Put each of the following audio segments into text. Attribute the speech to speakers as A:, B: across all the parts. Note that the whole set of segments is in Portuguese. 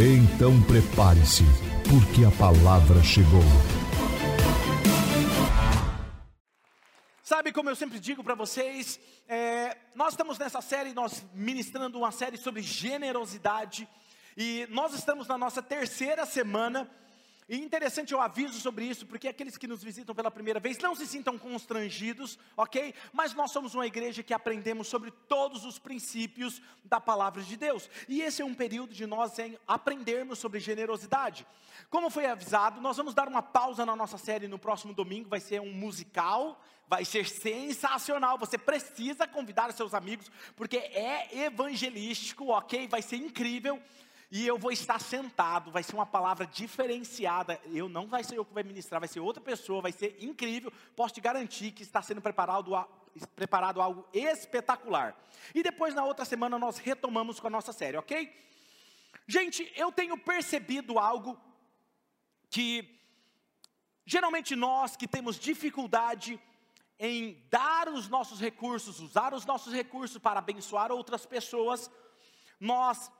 A: Então prepare-se, porque a palavra chegou.
B: Sabe como eu sempre digo para vocês, é, nós estamos nessa série, nós ministrando uma série sobre generosidade, e nós estamos na nossa terceira semana e interessante eu aviso sobre isso, porque aqueles que nos visitam pela primeira vez não se sintam constrangidos, ok? Mas nós somos uma igreja que aprendemos sobre todos os princípios da palavra de Deus. E esse é um período de nós em aprendermos sobre generosidade. Como foi avisado, nós vamos dar uma pausa na nossa série no próximo domingo, vai ser um musical, vai ser sensacional. Você precisa convidar seus amigos, porque é evangelístico, ok? Vai ser incrível. E eu vou estar sentado, vai ser uma palavra diferenciada. Eu não vai ser eu que vai ministrar, vai ser outra pessoa, vai ser incrível. Posso te garantir que está sendo preparado, preparado algo espetacular. E depois, na outra semana, nós retomamos com a nossa série, ok? Gente, eu tenho percebido algo que geralmente nós que temos dificuldade em dar os nossos recursos, usar os nossos recursos para abençoar outras pessoas, nós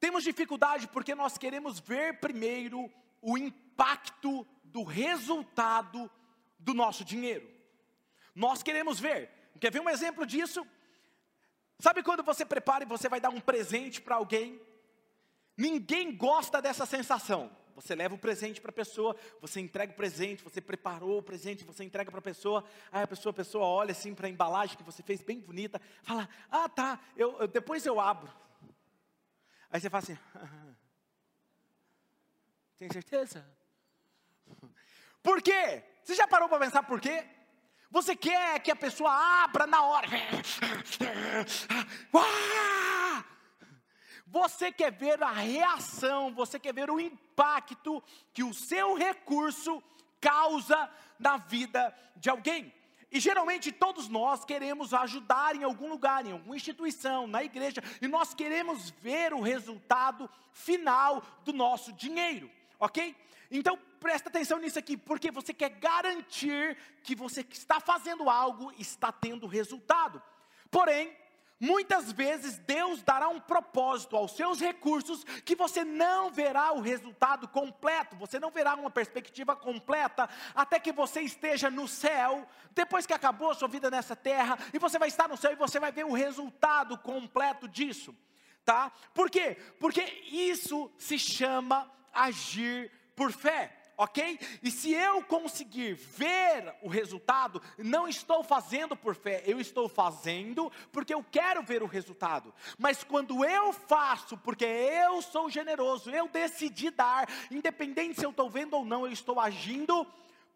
B: temos dificuldade porque nós queremos ver primeiro o impacto do resultado do nosso dinheiro. Nós queremos ver. Quer ver um exemplo disso? Sabe quando você prepara e você vai dar um presente para alguém? Ninguém gosta dessa sensação. Você leva o presente para a pessoa, você entrega o presente, você preparou o presente, você entrega para a pessoa, aí a pessoa, a pessoa olha assim para a embalagem que você fez bem bonita, fala: "Ah, tá, eu, eu depois eu abro". Aí você fala assim: tem certeza? Por quê? Você já parou para pensar por quê? Você quer que a pessoa abra na hora. Você quer ver a reação, você quer ver o impacto que o seu recurso causa na vida de alguém. E geralmente todos nós queremos ajudar em algum lugar, em alguma instituição, na igreja, e nós queremos ver o resultado final do nosso dinheiro, ok? Então presta atenção nisso aqui, porque você quer garantir que você que está fazendo algo está tendo resultado. Porém, Muitas vezes Deus dará um propósito aos seus recursos que você não verá o resultado completo, você não verá uma perspectiva completa até que você esteja no céu, depois que acabou a sua vida nessa terra, e você vai estar no céu e você vai ver o resultado completo disso, tá? Por quê? Porque isso se chama agir por fé ok? E se eu conseguir ver o resultado, não estou fazendo por fé, eu estou fazendo porque eu quero ver o resultado. Mas quando eu faço porque eu sou generoso, eu decidi dar, independente se eu estou vendo ou não, eu estou agindo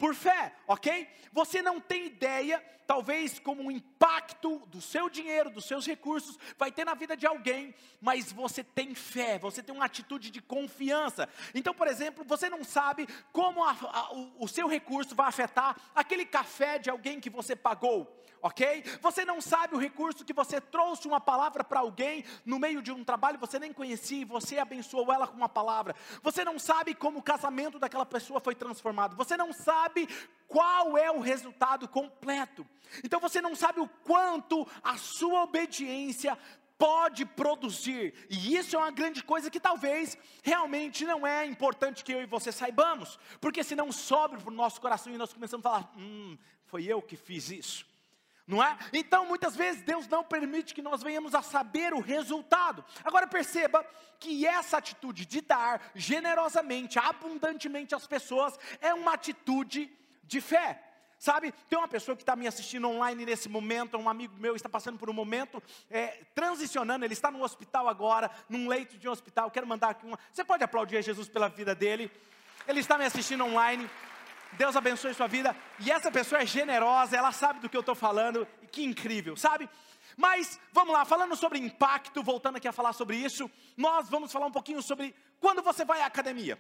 B: por fé, ok? Você não tem ideia, talvez, como o impacto do seu dinheiro, dos seus recursos, vai ter na vida de alguém, mas você tem fé, você tem uma atitude de confiança. Então, por exemplo, você não sabe como a, a, o, o seu recurso vai afetar aquele café de alguém que você pagou ok? Você não sabe o recurso que você trouxe uma palavra para alguém no meio de um trabalho, você nem conhecia e você abençoou ela com uma palavra. Você não sabe como o casamento daquela pessoa foi transformado. Você não sabe qual é o resultado completo. Então você não sabe o quanto a sua obediência pode produzir. E isso é uma grande coisa que talvez realmente não é importante que eu e você saibamos, porque senão sobe para o nosso coração e nós começamos a falar: hum, foi eu que fiz isso não é? Então, muitas vezes, Deus não permite que nós venhamos a saber o resultado. Agora, perceba que essa atitude de dar generosamente, abundantemente às pessoas, é uma atitude de fé. Sabe, tem uma pessoa que está me assistindo online nesse momento, um amigo meu está passando por um momento é, transicionando, ele está no hospital agora, num leito de um hospital. Quero mandar aqui uma. Você pode aplaudir Jesus pela vida dele? Ele está me assistindo online. Deus abençoe sua vida. E essa pessoa é generosa, ela sabe do que eu estou falando, que incrível, sabe? Mas vamos lá, falando sobre impacto, voltando aqui a falar sobre isso, nós vamos falar um pouquinho sobre quando você vai à academia.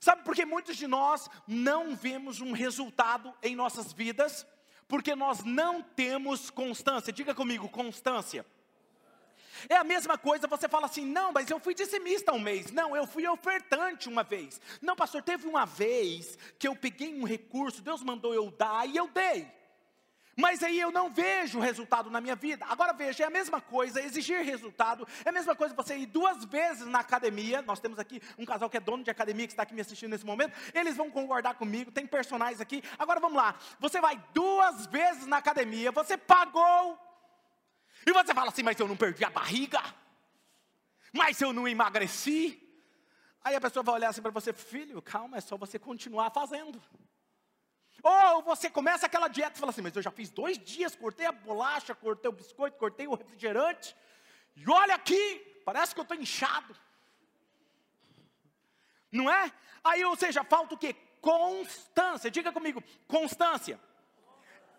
B: Sabe por que muitos de nós não vemos um resultado em nossas vidas? Porque nós não temos constância. Diga comigo, constância. É a mesma coisa, você fala assim, não, mas eu fui dizimista um mês. Não, eu fui ofertante uma vez. Não, pastor, teve uma vez que eu peguei um recurso, Deus mandou eu dar e eu dei. Mas aí eu não vejo resultado na minha vida. Agora veja, é a mesma coisa, exigir resultado, é a mesma coisa você ir duas vezes na academia. Nós temos aqui um casal que é dono de academia, que está aqui me assistindo nesse momento. Eles vão concordar comigo, tem personagens aqui. Agora vamos lá. Você vai duas vezes na academia, você pagou e você fala assim, mas eu não perdi a barriga? Mas eu não emagreci? Aí a pessoa vai olhar assim para você, filho, calma, é só você continuar fazendo. Ou você começa aquela dieta e fala assim, mas eu já fiz dois dias, cortei a bolacha, cortei o biscoito, cortei o refrigerante, e olha aqui, parece que eu estou inchado. Não é? Aí, ou seja, falta o quê? Constância. Diga comigo, constância.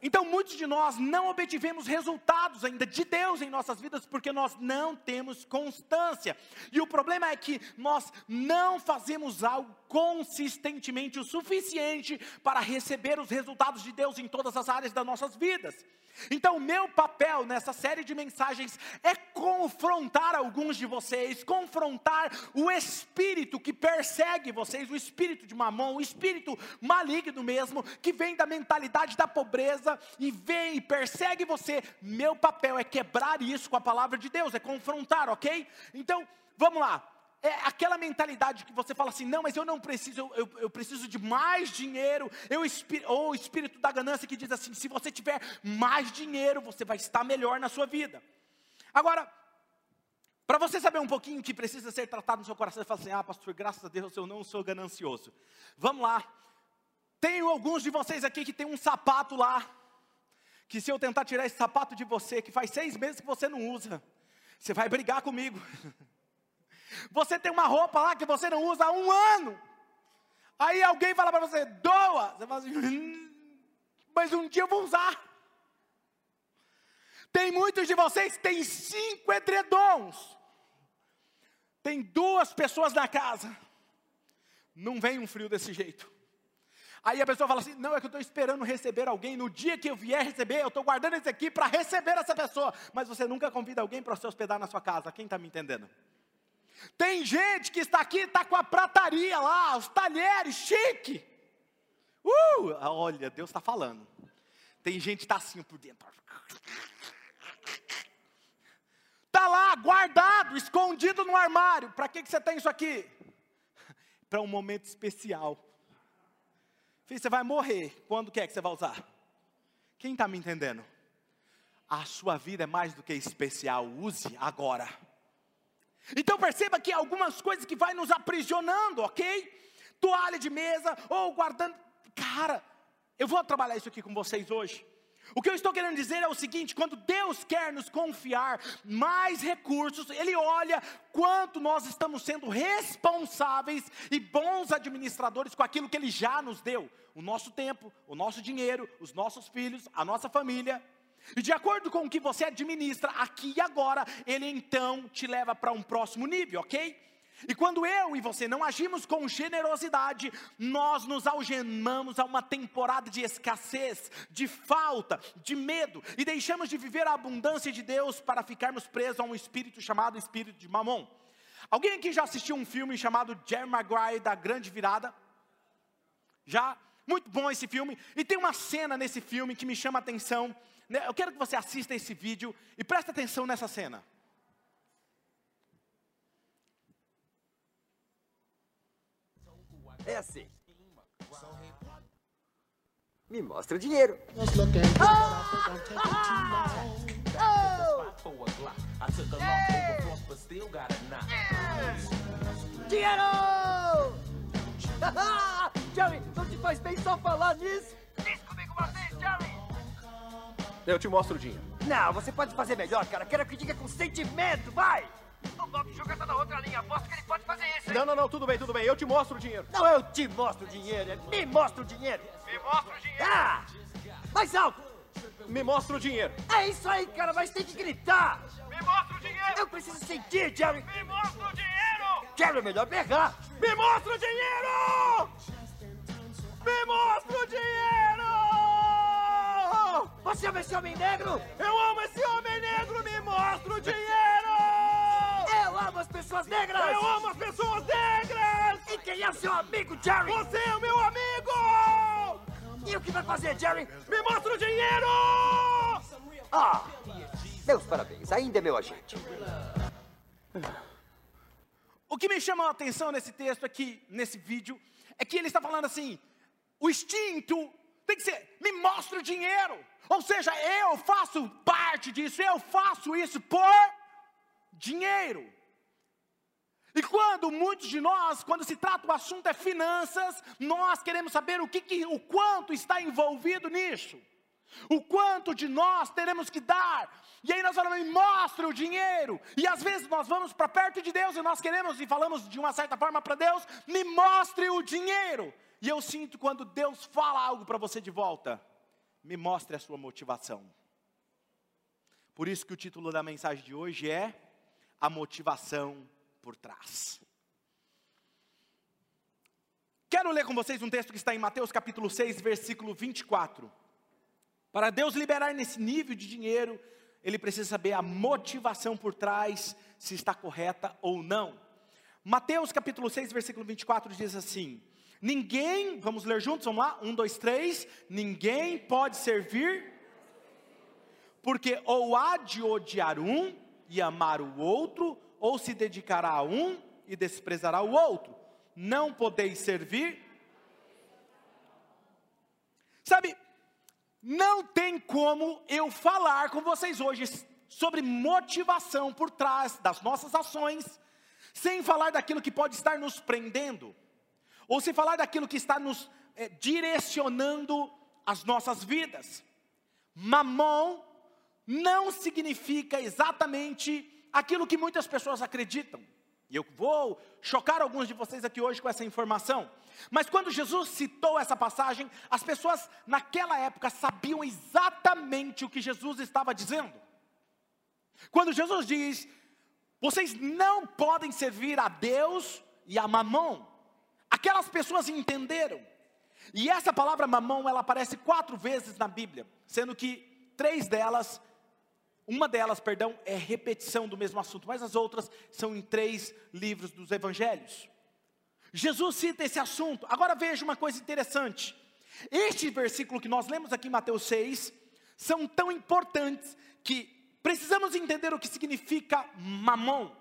B: Então, muitos de nós não obtivemos resultados ainda de Deus em nossas vidas porque nós não temos constância. E o problema é que nós não fazemos algo consistentemente o suficiente para receber os resultados de Deus em todas as áreas das nossas vidas. Então, meu papel nessa série de mensagens é confrontar alguns de vocês, confrontar o espírito que persegue vocês, o espírito de mamão, o espírito maligno mesmo, que vem da mentalidade da pobreza e vem e persegue você. Meu papel é quebrar isso com a palavra de Deus, é confrontar, ok? Então, vamos lá é aquela mentalidade que você fala assim, não, mas eu não preciso, eu, eu preciso de mais dinheiro, eu, ou o espírito da ganância que diz assim, se você tiver mais dinheiro, você vai estar melhor na sua vida. Agora, para você saber um pouquinho que precisa ser tratado no seu coração, você fala assim, ah pastor, graças a Deus eu não sou ganancioso. Vamos lá, tenho alguns de vocês aqui que tem um sapato lá, que se eu tentar tirar esse sapato de você, que faz seis meses que você não usa, você vai brigar comigo. Você tem uma roupa lá que você não usa há um ano. Aí alguém fala para você, doa. Você fala assim, hum, mas um dia eu vou usar. Tem muitos de vocês que têm cinco edredons. Tem duas pessoas na casa. Não vem um frio desse jeito. Aí a pessoa fala assim: não, é que eu estou esperando receber alguém. No dia que eu vier receber, eu estou guardando esse aqui para receber essa pessoa. Mas você nunca convida alguém para se hospedar na sua casa. Quem está me entendendo? Tem gente que está aqui, está com a prataria lá, os talheres, chique. Uh, olha, Deus está falando. Tem gente que está assim por dentro. Está lá, guardado, escondido no armário. Para que, que você tem isso aqui? Para um momento especial. Filho, você vai morrer. Quando quer que você vai usar? Quem está me entendendo? A sua vida é mais do que especial. Use agora. Então perceba que algumas coisas que vai nos aprisionando, ok? Toalha de mesa ou guardando. Cara, eu vou trabalhar isso aqui com vocês hoje. O que eu estou querendo dizer é o seguinte: quando Deus quer nos confiar mais recursos, Ele olha quanto nós estamos sendo responsáveis e bons administradores com aquilo que Ele já nos deu: o nosso tempo, o nosso dinheiro, os nossos filhos, a nossa família. E de acordo com o que você administra aqui e agora, ele então te leva para um próximo nível, ok? E quando eu e você não agimos com generosidade, nós nos algemamos a uma temporada de escassez, de falta, de medo, e deixamos de viver a abundância de Deus para ficarmos presos a um espírito chamado espírito de mamon. Alguém aqui já assistiu um filme chamado Jerry Maguire da Grande Virada? Já? Muito bom esse filme. E tem uma cena nesse filme que me chama a atenção eu quero que você assista esse vídeo e preste atenção nessa cena.
C: É assim. Me mostra o dinheiro. Dinheiro! Jerry, não te faz bem só falar nisso? Diz comigo uma vez, Jerry!
D: Eu te mostro o dinheiro.
C: Não, você pode fazer melhor, cara. Quero que diga com sentimento, vai! O Bob Sugar tá na outra linha. Aposto que ele pode fazer isso, hein?
D: Não, não, não, tudo bem, tudo bem. Eu te mostro o dinheiro.
C: Não, eu te mostro o dinheiro. Me mostra o dinheiro.
D: Me mostra o dinheiro.
C: Ah! Mais alto!
D: Me mostra o dinheiro.
C: É isso aí, cara, mas tem que gritar.
D: Me mostra o dinheiro.
C: Eu preciso sentir, Jerry.
D: Me mostra o dinheiro.
C: Jerry, é melhor pegar.
D: Me mostra o dinheiro. Me mostra o dinheiro.
C: Você ama esse homem negro?
D: Eu amo esse homem negro. Me mostra o dinheiro.
C: Eu amo as pessoas negras.
D: Eu amo as pessoas negras.
C: E quem é seu amigo, Jerry?
D: Você é o meu amigo.
C: E o que vai fazer, Jerry?
D: Me mostra o dinheiro.
C: Ah, meus parabéns, ainda é meu agente.
B: O que me chama a atenção nesse texto aqui, nesse vídeo, é que ele está falando assim: o instinto tem que ser, me mostra o dinheiro. Ou seja, eu faço parte disso, eu faço isso por dinheiro. E quando muitos de nós, quando se trata o assunto é finanças, nós queremos saber o que, que o quanto está envolvido nisso. O quanto de nós teremos que dar. E aí nós falamos, mostra o dinheiro. E às vezes nós vamos para perto de Deus e nós queremos e falamos de uma certa forma para Deus, me mostre o dinheiro. E eu sinto quando Deus fala algo para você de volta, me mostre a sua motivação. Por isso que o título da mensagem de hoje é a motivação por trás. Quero ler com vocês um texto que está em Mateus capítulo 6, versículo 24. Para Deus liberar nesse nível de dinheiro, ele precisa saber a motivação por trás, se está correta ou não. Mateus capítulo 6, versículo 24 diz assim: Ninguém, vamos ler juntos, vamos lá? Um, dois, três. Ninguém pode servir, porque ou há de odiar um e amar o outro, ou se dedicará a um e desprezará o outro. Não podeis servir. Sabe, não tem como eu falar com vocês hoje sobre motivação por trás das nossas ações, sem falar daquilo que pode estar nos prendendo, ou sem falar daquilo que está nos é, direcionando as nossas vidas. Mamão não significa exatamente aquilo que muitas pessoas acreditam. E eu vou chocar alguns de vocês aqui hoje com essa informação. Mas quando Jesus citou essa passagem, as pessoas naquela época sabiam exatamente o que Jesus estava dizendo. Quando Jesus diz: Vocês não podem servir a Deus e a mamão. Aquelas pessoas entenderam. E essa palavra mamão, ela aparece quatro vezes na Bíblia, sendo que três delas uma delas, perdão, é repetição do mesmo assunto, mas as outras são em três livros dos evangelhos. Jesus cita esse assunto. Agora veja uma coisa interessante. Este versículo que nós lemos aqui em Mateus 6 são tão importantes que precisamos entender o que significa mamão.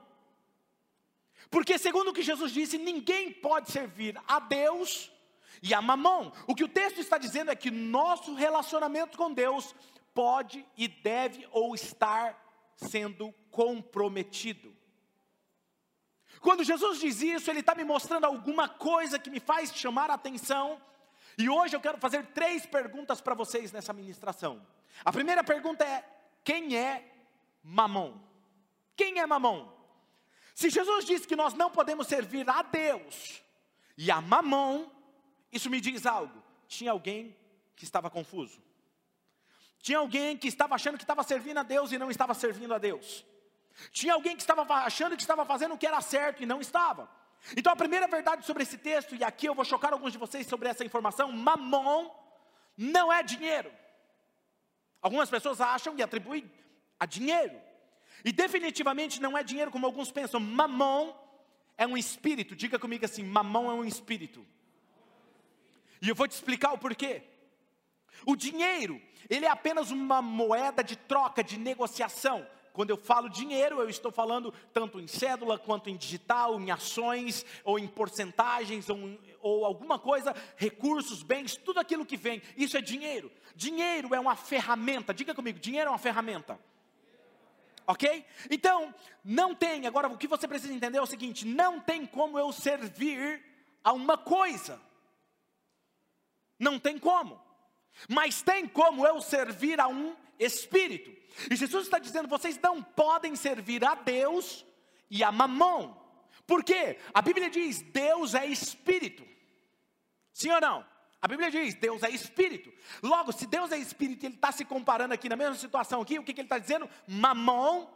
B: Porque, segundo o que Jesus disse, ninguém pode servir a Deus e a mamão. O que o texto está dizendo é que nosso relacionamento com Deus pode e deve ou estar sendo comprometido. Quando Jesus diz isso, Ele está me mostrando alguma coisa que me faz chamar a atenção. E hoje eu quero fazer três perguntas para vocês nessa ministração. A primeira pergunta é: quem é Mamon? Quem é Mamon? Se Jesus disse que nós não podemos servir a Deus e a Mamon, isso me diz algo. Tinha alguém que estava confuso. Tinha alguém que estava achando que estava servindo a Deus e não estava servindo a Deus. Tinha alguém que estava achando que estava fazendo o que era certo e não estava. Então a primeira verdade sobre esse texto, e aqui eu vou chocar alguns de vocês sobre essa informação: mamon não é dinheiro. Algumas pessoas acham e atribuem a dinheiro. E definitivamente não é dinheiro como alguns pensam. Mamon é um espírito. Diga comigo assim: mamon é um espírito. E eu vou te explicar o porquê. O dinheiro, ele é apenas uma moeda de troca, de negociação. Quando eu falo dinheiro, eu estou falando tanto em cédula quanto em digital, em ações, ou em porcentagens, ou, ou alguma coisa, recursos, bens, tudo aquilo que vem, isso é dinheiro. Dinheiro é uma ferramenta, diga comigo, dinheiro é uma ferramenta. Ok? Então, não tem, agora o que você precisa entender é o seguinte: não tem como eu servir a uma coisa. Não tem como. Mas tem como eu servir a um espírito. E Jesus está dizendo: vocês não podem servir a Deus e a mamão. Por quê? A Bíblia diz: Deus é espírito. Sim ou não? A Bíblia diz: Deus é espírito. Logo, se Deus é espírito e Ele está se comparando aqui na mesma situação aqui, o que, que Ele está dizendo? Mamon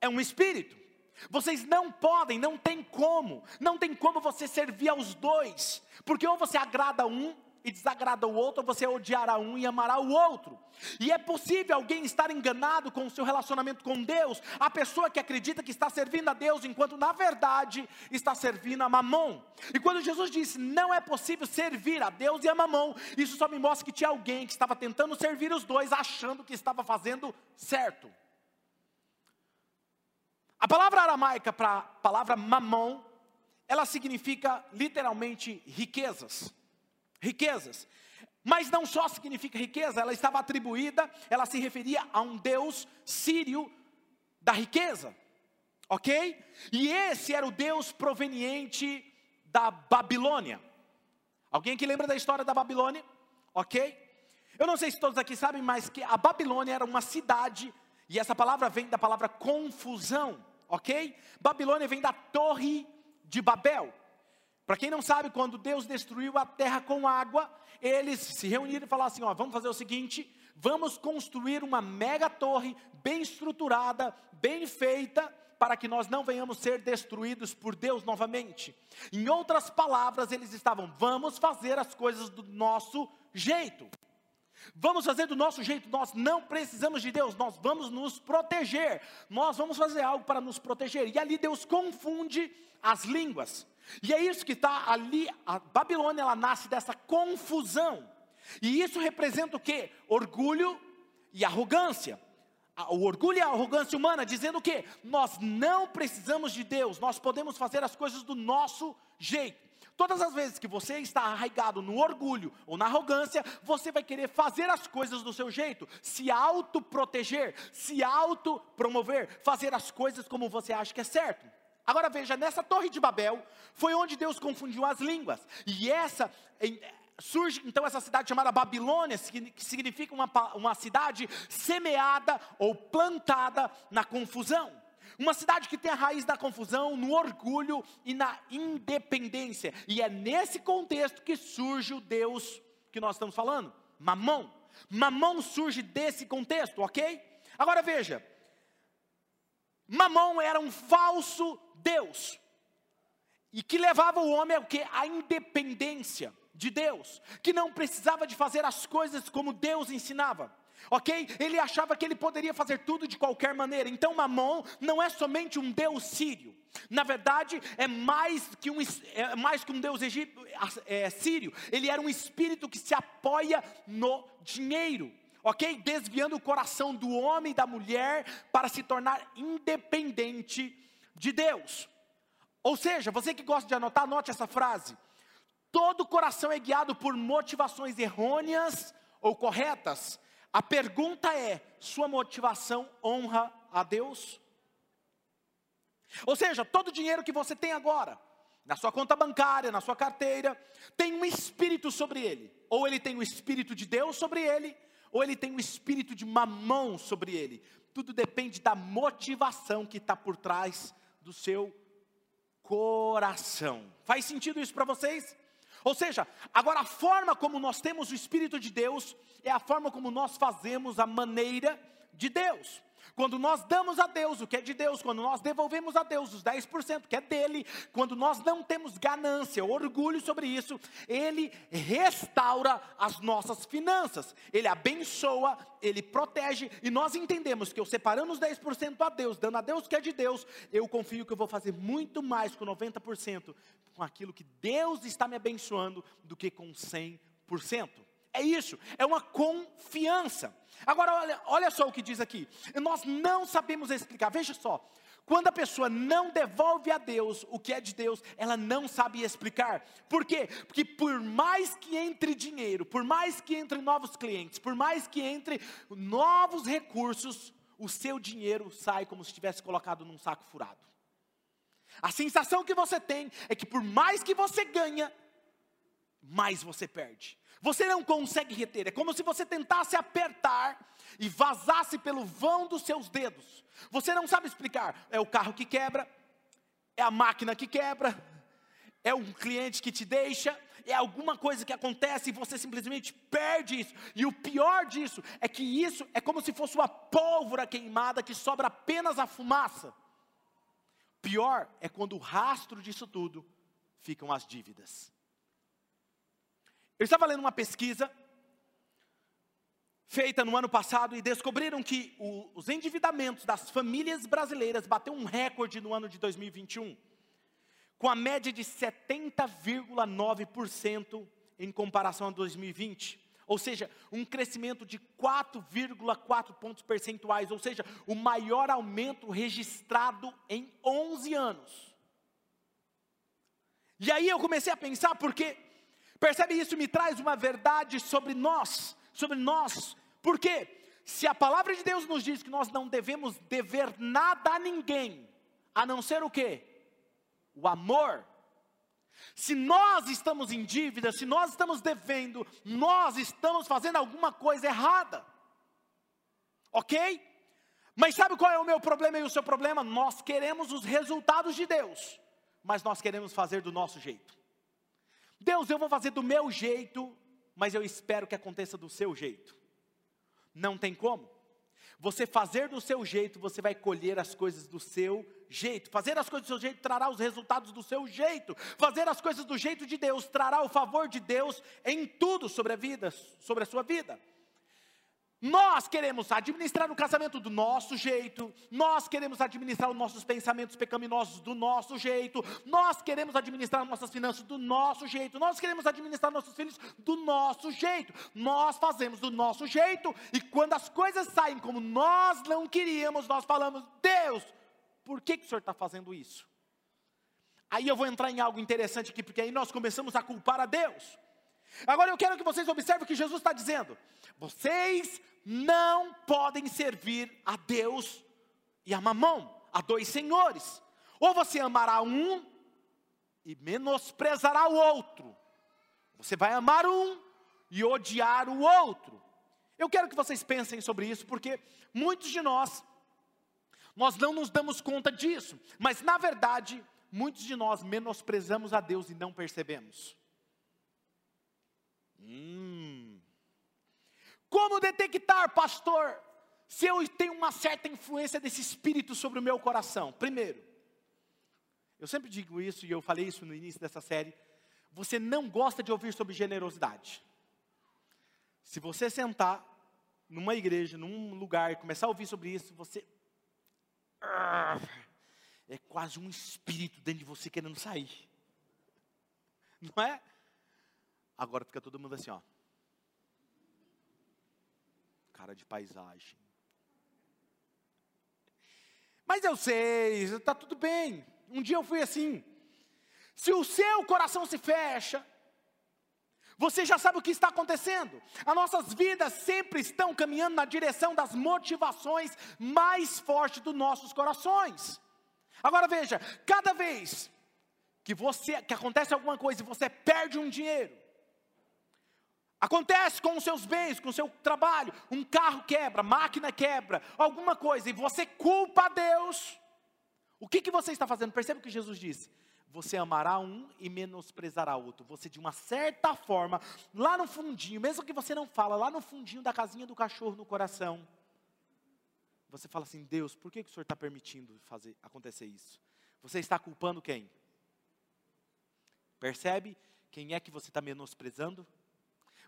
B: é um espírito. Vocês não podem, não tem como, não tem como você servir aos dois, porque ou você agrada um e desagrada o outro, ou você odiará um e amará o outro. E é possível alguém estar enganado com o seu relacionamento com Deus, a pessoa que acredita que está servindo a Deus, enquanto na verdade está servindo a Mamon. E quando Jesus disse não é possível servir a Deus e a Mamon, isso só me mostra que tinha alguém que estava tentando servir os dois, achando que estava fazendo certo. A palavra aramaica para a palavra mamon, ela significa literalmente riquezas. Riquezas. Mas não só significa riqueza, ela estava atribuída, ela se referia a um deus sírio da riqueza. Ok? E esse era o deus proveniente da Babilônia. Alguém que lembra da história da Babilônia? Ok? Eu não sei se todos aqui sabem, mas que a Babilônia era uma cidade, e essa palavra vem da palavra confusão ok? Babilônia vem da Torre de Babel. Para quem não sabe, quando Deus destruiu a terra com água, eles se reuniram e falaram assim: ó, vamos fazer o seguinte, vamos construir uma mega torre bem estruturada, bem feita, para que nós não venhamos ser destruídos por Deus novamente. Em outras palavras, eles estavam: vamos fazer as coisas do nosso jeito. Vamos fazer do nosso jeito, nós não precisamos de Deus, nós vamos nos proteger, nós vamos fazer algo para nos proteger. E ali Deus confunde as línguas. E é isso que está ali, a Babilônia ela nasce dessa confusão. E isso representa o que? Orgulho e arrogância. O orgulho e a arrogância humana, dizendo o que? Nós não precisamos de Deus, nós podemos fazer as coisas do nosso jeito. Todas as vezes que você está arraigado no orgulho ou na arrogância, você vai querer fazer as coisas do seu jeito, se autoproteger, se autopromover, fazer as coisas como você acha que é certo. Agora veja, nessa torre de Babel, foi onde Deus confundiu as línguas. E essa surge então essa cidade chamada Babilônia, que significa uma, uma cidade semeada ou plantada na confusão. Uma cidade que tem a raiz da confusão, no orgulho e na independência. E é nesse contexto que surge o Deus que nós estamos falando, Mamão. Mamão surge desse contexto, ok? Agora veja, Mamão era um falso Deus, e que levava o homem ao que? A independência de Deus, que não precisava de fazer as coisas como Deus ensinava ok? Ele achava que ele poderia fazer tudo de qualquer maneira. Então, Mamon não é somente um deus sírio. Na verdade, é mais que um, é mais que um deus egípcio, é, sírio. Ele era um espírito que se apoia no dinheiro. Ok? Desviando o coração do homem e da mulher para se tornar independente de Deus. Ou seja, você que gosta de anotar, anote essa frase. Todo coração é guiado por motivações errôneas ou corretas, a pergunta é: sua motivação honra a Deus? Ou seja, todo dinheiro que você tem agora, na sua conta bancária, na sua carteira, tem um espírito sobre ele. Ou ele tem o espírito de Deus sobre ele, ou ele tem o espírito de mamão sobre ele. Tudo depende da motivação que está por trás do seu coração. Faz sentido isso para vocês? Ou seja, agora a forma como nós temos o Espírito de Deus é a forma como nós fazemos a maneira de Deus. Quando nós damos a Deus o que é de Deus, quando nós devolvemos a Deus os 10% que é dele, quando nós não temos ganância, orgulho sobre isso, ele restaura as nossas finanças, ele abençoa, ele protege, e nós entendemos que eu separando os 10% a Deus, dando a Deus o que é de Deus, eu confio que eu vou fazer muito mais com 90% com aquilo que Deus está me abençoando do que com 100%. É isso, é uma confiança. Agora, olha, olha só o que diz aqui. Nós não sabemos explicar, veja só. Quando a pessoa não devolve a Deus o que é de Deus, ela não sabe explicar. Por quê? Porque por mais que entre dinheiro, por mais que entre novos clientes, por mais que entre novos recursos, o seu dinheiro sai como se tivesse colocado num saco furado. A sensação que você tem é que por mais que você ganha, mais você perde. Você não consegue reter, é como se você tentasse apertar e vazasse pelo vão dos seus dedos. Você não sabe explicar, é o carro que quebra, é a máquina que quebra, é um cliente que te deixa, é alguma coisa que acontece e você simplesmente perde isso. E o pior disso é que isso é como se fosse uma pólvora queimada que sobra apenas a fumaça. Pior é quando o rastro disso tudo ficam as dívidas. Eu estava lendo uma pesquisa feita no ano passado e descobriram que o, os endividamentos das famílias brasileiras bateu um recorde no ano de 2021, com a média de 70,9% em comparação a 2020. Ou seja, um crescimento de 4,4 pontos percentuais, ou seja, o maior aumento registrado em 11 anos. E aí eu comecei a pensar, porque, percebe isso me traz uma verdade sobre nós, sobre nós, porque se a palavra de Deus nos diz que nós não devemos dever nada a ninguém, a não ser o quê? O amor. Se nós estamos em dívida, se nós estamos devendo, nós estamos fazendo alguma coisa errada. Ok? Mas sabe qual é o meu problema e o seu problema? Nós queremos os resultados de Deus, mas nós queremos fazer do nosso jeito. Deus, eu vou fazer do meu jeito, mas eu espero que aconteça do seu jeito. Não tem como. Você fazer do seu jeito, você vai colher as coisas do seu jeito. Fazer as coisas do seu jeito trará os resultados do seu jeito. Fazer as coisas do jeito de Deus trará o favor de Deus em tudo sobre a vida, sobre a sua vida. Nós queremos administrar o casamento do nosso jeito, nós queremos administrar os nossos pensamentos pecaminosos do nosso jeito, nós queremos administrar nossas finanças do nosso jeito, nós queremos administrar nossos filhos do nosso jeito, nós fazemos do nosso jeito, e quando as coisas saem como nós não queríamos, nós falamos: Deus, por que, que o Senhor está fazendo isso? Aí eu vou entrar em algo interessante aqui, porque aí nós começamos a culpar a Deus. Agora eu quero que vocês observem o que Jesus está dizendo. Vocês não podem servir a Deus e a mamão, a dois senhores. Ou você amará um e menosprezará o outro. Você vai amar um e odiar o outro. Eu quero que vocês pensem sobre isso, porque muitos de nós, nós não nos damos conta disso, mas na verdade, muitos de nós menosprezamos a Deus e não percebemos. Hum. Como detectar, pastor, se eu tenho uma certa influência desse espírito sobre o meu coração? Primeiro, eu sempre digo isso e eu falei isso no início dessa série. Você não gosta de ouvir sobre generosidade. Se você sentar numa igreja, num lugar e começar a ouvir sobre isso, você. É quase um espírito dentro de você querendo sair. Não é? Agora fica todo mundo assim, ó. Cara de paisagem. Mas eu sei, está tudo bem. Um dia eu fui assim. Se o seu coração se fecha, você já sabe o que está acontecendo. As nossas vidas sempre estão caminhando na direção das motivações mais fortes dos nossos corações. Agora veja, cada vez que você que acontece alguma coisa e você perde um dinheiro, Acontece com os seus bens, com o seu trabalho, um carro quebra, máquina quebra, alguma coisa, e você culpa a Deus. O que, que você está fazendo? Perceba o que Jesus disse. Você amará um e menosprezará outro. Você, de uma certa forma, lá no fundinho, mesmo que você não fala, lá no fundinho da casinha do cachorro no coração, você fala assim: Deus, por que, que o Senhor está permitindo fazer acontecer isso? Você está culpando quem? Percebe quem é que você está menosprezando?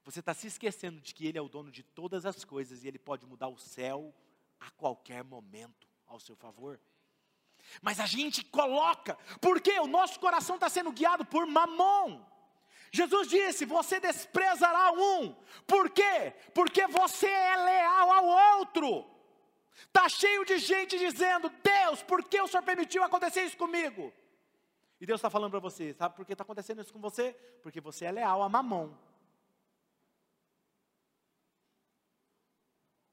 B: Você está se esquecendo de que Ele é o dono de todas as coisas e Ele pode mudar o céu a qualquer momento ao seu favor. Mas a gente coloca, porque o nosso coração está sendo guiado por mamon. Jesus disse: Você desprezará um, por quê? Porque você é leal ao outro. Está cheio de gente dizendo: Deus, por que o Senhor permitiu acontecer isso comigo? E Deus está falando para você: Sabe por que está acontecendo isso com você? Porque você é leal a mamon.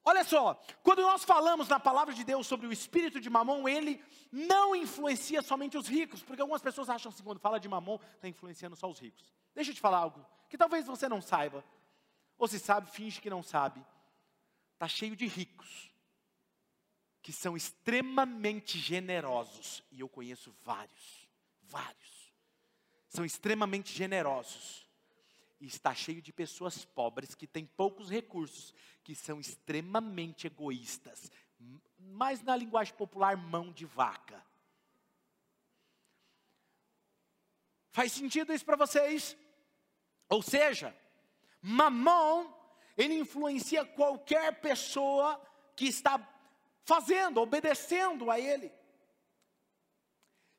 B: Olha só, quando nós falamos na palavra de Deus sobre o espírito de mamon, ele não influencia somente os ricos, porque algumas pessoas acham assim, quando fala de mamon, está influenciando só os ricos. Deixa eu te falar algo que talvez você não saiba, ou se sabe, finge que não sabe. Está cheio de ricos, que são extremamente generosos, e eu conheço vários, vários, são extremamente generosos, E está cheio de pessoas pobres que têm poucos recursos, que são extremamente egoístas. Mas na linguagem popular, mão de vaca. Faz sentido isso para vocês? Ou seja, mamão, ele influencia qualquer pessoa que está fazendo, obedecendo a ele.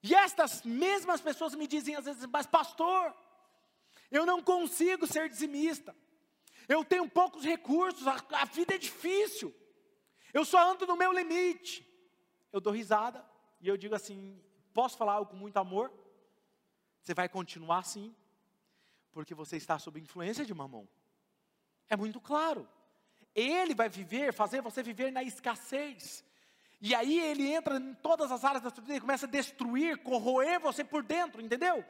B: E estas mesmas pessoas me dizem às vezes, mas pastor, eu não consigo ser dizimista. Eu tenho poucos recursos, a, a vida é difícil. Eu só ando no meu limite. Eu dou risada e eu digo assim: posso falar algo com muito amor? Você vai continuar assim, porque você está sob influência de mamão. É muito claro. Ele vai viver, fazer você viver na escassez. E aí ele entra em todas as áreas da sua vida e começa a destruir, corroer você por dentro, entendeu?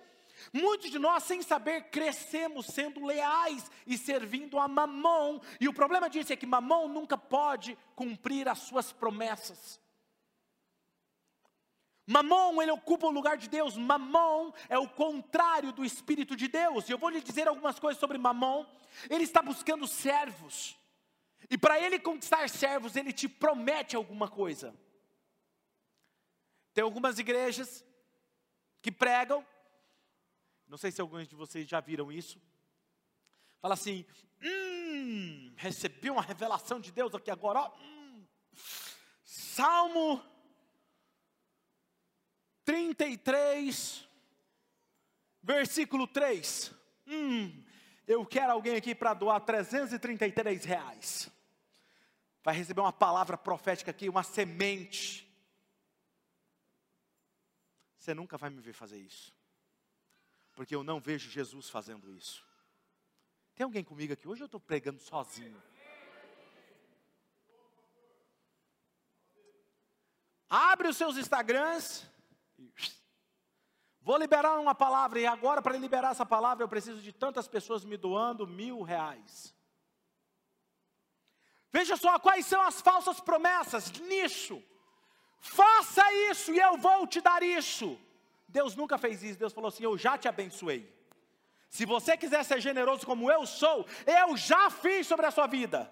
B: Muitos de nós, sem saber, crescemos sendo leais e servindo a Mamon. E o problema disso é que Mamon nunca pode cumprir as suas promessas. Mamon, ele ocupa o lugar de Deus. Mamon é o contrário do Espírito de Deus. E eu vou lhe dizer algumas coisas sobre Mamon. Ele está buscando servos. E para ele conquistar servos, ele te promete alguma coisa. Tem algumas igrejas que pregam, não sei se alguns de vocês já viram isso. Fala assim: hum, recebi uma revelação de Deus aqui agora, ó. Hum, Salmo 33, versículo 3. Hum, eu quero alguém aqui para doar 333 reais. Vai receber uma palavra profética aqui, uma semente. Você nunca vai me ver fazer isso. Porque eu não vejo Jesus fazendo isso. Tem alguém comigo aqui? Hoje eu estou pregando sozinho. Abre os seus Instagrams Vou liberar uma palavra, e agora, para liberar essa palavra, eu preciso de tantas pessoas me doando mil reais. Veja só quais são as falsas promessas nisso. Faça isso e eu vou te dar isso. Deus nunca fez isso. Deus falou assim: Eu já te abençoei. Se você quiser ser generoso como eu sou, eu já fiz sobre a sua vida.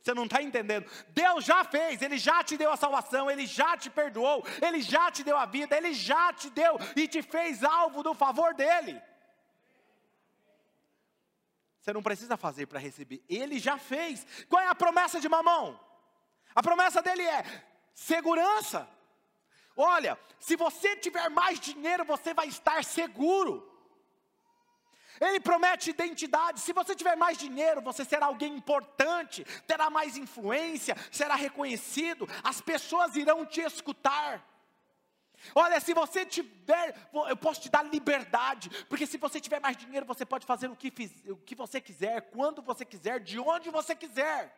B: Você não está entendendo. Deus já fez, Ele já te deu a salvação, Ele já te perdoou, Ele já te deu a vida, Ele já te deu e te fez alvo do favor dEle. Você não precisa fazer para receber, Ele já fez. Qual é a promessa de mamão? A promessa dele é segurança. Olha, se você tiver mais dinheiro, você vai estar seguro. Ele promete identidade. Se você tiver mais dinheiro, você será alguém importante, terá mais influência, será reconhecido, as pessoas irão te escutar. Olha, se você tiver, eu posso te dar liberdade, porque se você tiver mais dinheiro, você pode fazer o que, o que você quiser, quando você quiser, de onde você quiser.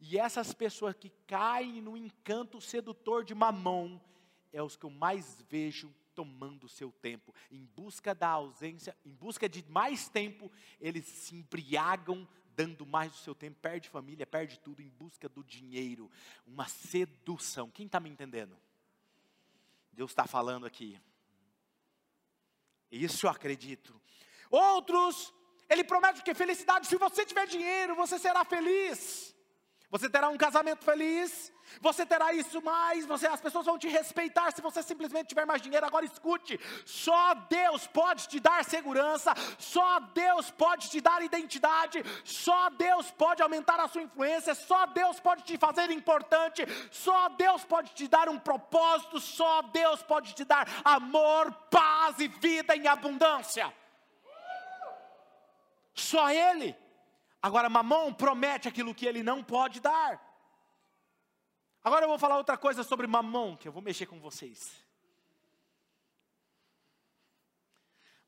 B: E essas pessoas que caem no encanto sedutor de mamão, é os que eu mais vejo tomando o seu tempo, em busca da ausência, em busca de mais tempo, eles se embriagam dando mais do seu tempo, perde família, perde tudo em busca do dinheiro, uma sedução. Quem está me entendendo? Deus está falando aqui. Isso eu acredito. Outros, ele promete que felicidade, se você tiver dinheiro, você será feliz. Você terá um casamento feliz, você terá isso mais, você, as pessoas vão te respeitar. Se você simplesmente tiver mais dinheiro. Agora escute: só Deus pode te dar segurança, só Deus pode te dar identidade, só Deus pode aumentar a sua influência, só Deus pode te fazer importante, só Deus pode te dar um propósito, só Deus pode te dar amor, paz e vida em abundância. Só Ele. Agora, Mamon promete aquilo que ele não pode dar. Agora eu vou falar outra coisa sobre Mamon, que eu vou mexer com vocês.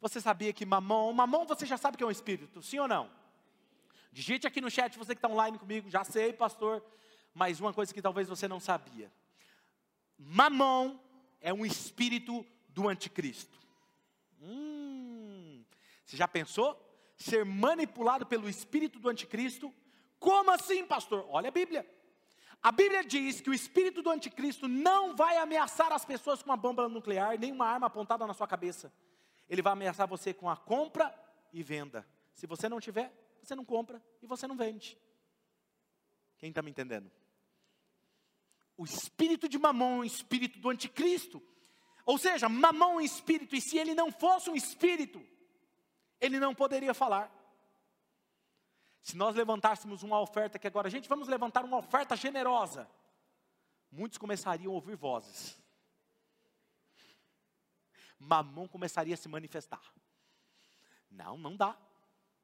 B: Você sabia que Mamon, Mamon você já sabe que é um espírito, sim ou não? Digite aqui no chat, você que está online comigo, já sei, pastor, mas uma coisa que talvez você não sabia. Mamon é um espírito do anticristo. Hum, você já pensou? Ser manipulado pelo espírito do anticristo. Como assim, pastor? Olha a Bíblia. A Bíblia diz que o espírito do anticristo não vai ameaçar as pessoas com uma bomba nuclear, nem uma arma apontada na sua cabeça. Ele vai ameaçar você com a compra e venda. Se você não tiver, você não compra e você não vende. Quem está me entendendo? O espírito de Mamon o espírito do anticristo. Ou seja, Mamon é um espírito, e se ele não fosse um espírito, ele não poderia falar. Se nós levantássemos uma oferta que agora, gente, vamos levantar uma oferta generosa, muitos começariam a ouvir vozes. Mamon começaria a se manifestar. Não, não dá.